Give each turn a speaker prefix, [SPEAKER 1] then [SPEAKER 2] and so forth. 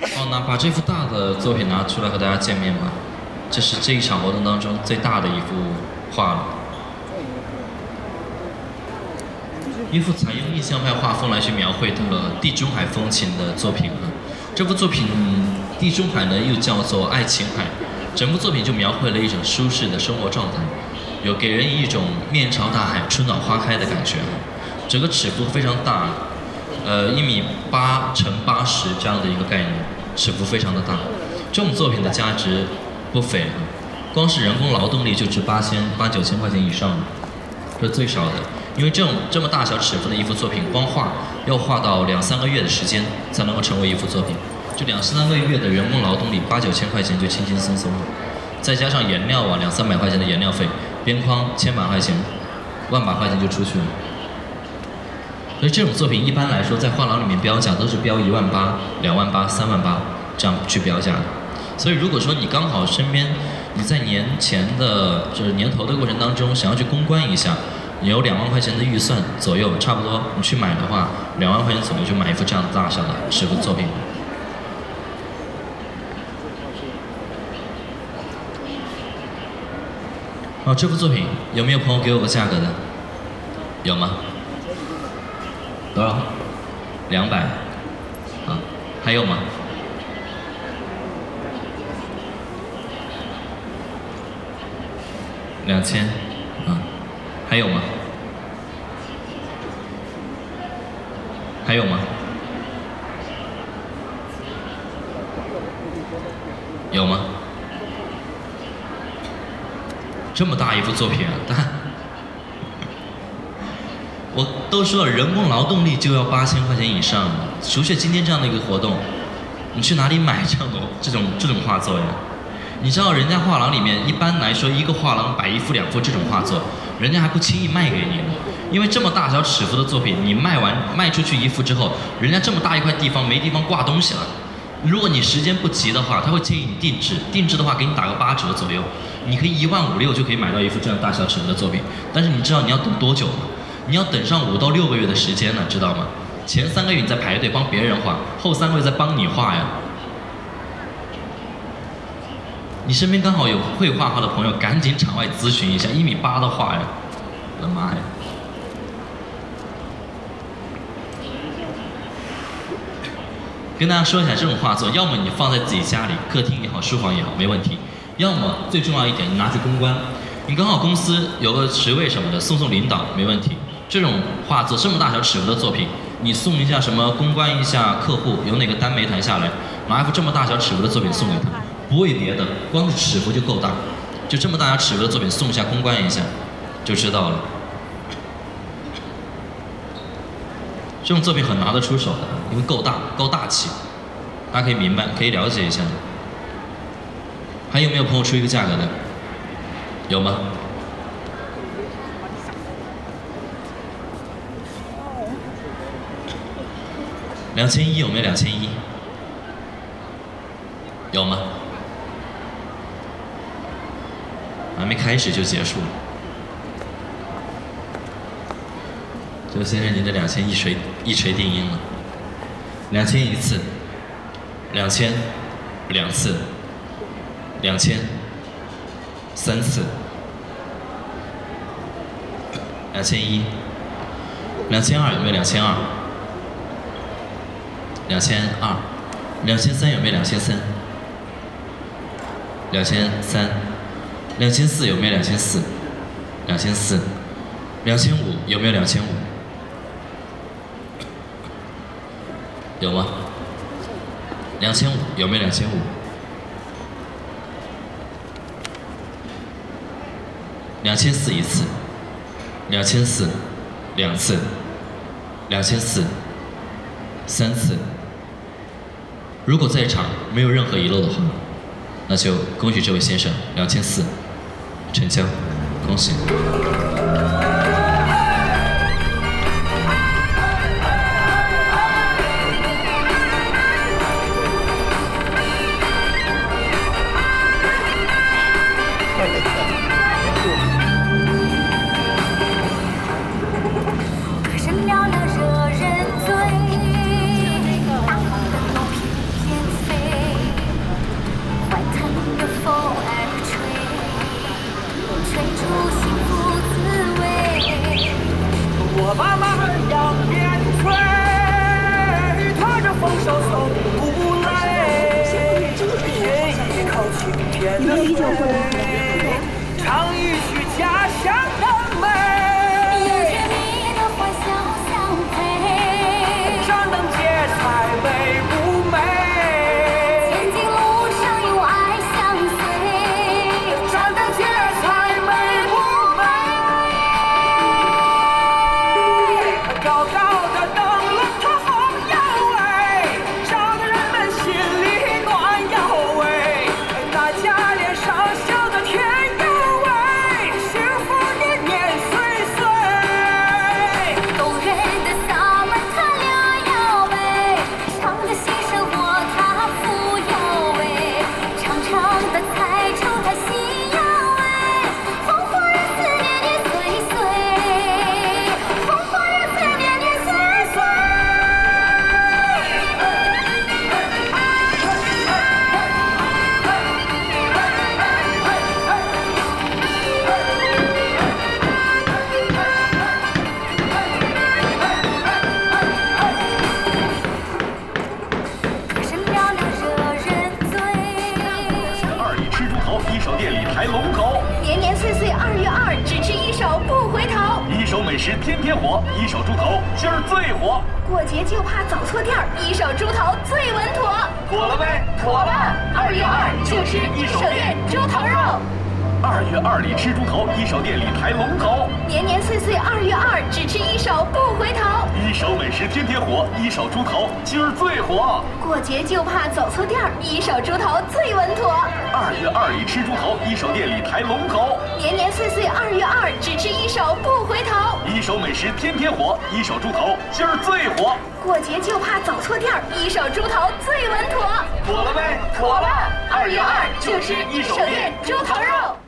[SPEAKER 1] 好，那把这幅大的作品拿出来和大家见面吧。这是这一场活动当中最大的一幅画了，一幅采用印象派画风来去描绘的地中海风情的作品啊。这幅作品地中海呢又叫做爱琴海，整部作品就描绘了一种舒适的生活状态，有给人一种面朝大海、春暖花开的感觉。整个尺幅非常大。呃，一米八乘八十这样的一个概念，尺幅非常的大。这种作品的价值不菲，光是人工劳动力就值八千八九千块钱以上，这是最少的。因为这种这么大小尺幅的一幅作品，光画要画到两三个月的时间才能够成为一幅作品，就两三个月的人工劳动力，八九千块钱就轻轻松松了，再加上颜料啊两三百块钱的颜料费，边框千把块钱，万把块钱就出去了。所以这种作品一般来说，在画廊里面标价都是标一万八、两万八、三万八这样去标价。所以如果说你刚好身边你在年前的就是年头的过程当中想要去公关一下，你有两万块钱的预算左右，差不多你去买的话，两万块钱左右就买一幅这样大小的尺幅作品。好，这幅作品有没有朋友给我个价格的？有吗？多少？两百。啊，还有吗？两千。啊，还有吗？还有吗？有吗？这么大一幅作品啊！但。我都说了，人工劳动力就要八千块钱以上。除却今天这样的一个活动，你去哪里买这样的这种这种画作呀？你知道人家画廊里面一般来说一个画廊摆一幅两幅这种画作，人家还不轻易卖给你，因为这么大小尺幅的作品，你卖完卖出去一幅之后，人家这么大一块地方没地方挂东西了。如果你时间不急的话，他会建议你定制，定制的话给你打个八折左右，你可以一万五六就可以买到一幅这样大小尺幅的作品。但是你知道你要等多久吗？你要等上五到六个月的时间呢，知道吗？前三个月你在排队帮别人画，后三个月在帮你画呀。你身边刚好有会画画的朋友，赶紧场外咨询一下，一米八的画呀，我的妈呀！跟大家说一下，这种画作，要么你放在自己家里，客厅也好，书房也好，没问题；要么最重要一点，你拿去公关，你刚好公司有个职位什么的，送送领导，没问题。这种画作这么大小尺幅的作品，你送一下什么公关一下客户，有哪个单没谈下来，拿一幅这么大小尺幅的作品送给他，不为别的，光是尺幅就够大，就这么大小尺幅的作品送一下公关一下，就知道了。这种作品很拿得出手的，因为够大，够大气，大家可以明白，可以了解一下。还有没有朋友出一个价格的？有吗？两千一有没有两千一？有吗？还没开始就结束了。周先生，您的两千一锤一锤定音了。两千一次，两千两次，两千三次，两千一，两千二有没有两千二？两千二，两千三有没有两千三？两千三，两千四有没有两千四？两千四，两千五有没有两千五？有吗？两千五有没有两千五？两千四一次，两千四两次，两千四三次。如果在场没有任何遗漏的话，那就恭喜这位先生两千四成交，恭喜。
[SPEAKER 2] 清甜
[SPEAKER 3] 的水唱一曲家乡的美。一手
[SPEAKER 2] 美食天天火，一手猪头今儿最火。
[SPEAKER 3] 过节就怕走错店儿，一手猪头最稳妥。
[SPEAKER 2] 妥了呗，
[SPEAKER 3] 妥了！二月二就吃一手店猪头肉。
[SPEAKER 2] 二月二里吃猪头，一手店里抬龙头。
[SPEAKER 3] 年年岁岁二月二，只吃一手不回头。
[SPEAKER 2] 一手美食天天火，一手猪头今儿最火。
[SPEAKER 3] 过节就怕走错店儿，一手猪头最稳妥。
[SPEAKER 2] 二月二里吃猪头，一手店里抬龙头。
[SPEAKER 3] 年年岁岁二月二，只吃一手不回头。
[SPEAKER 2] 一手美食天天火，一手猪头今儿最火。
[SPEAKER 3] 过节就怕走错店儿，一手猪头最稳妥。
[SPEAKER 2] 妥了没，
[SPEAKER 3] 妥了！二月二就吃一手店猪头肉。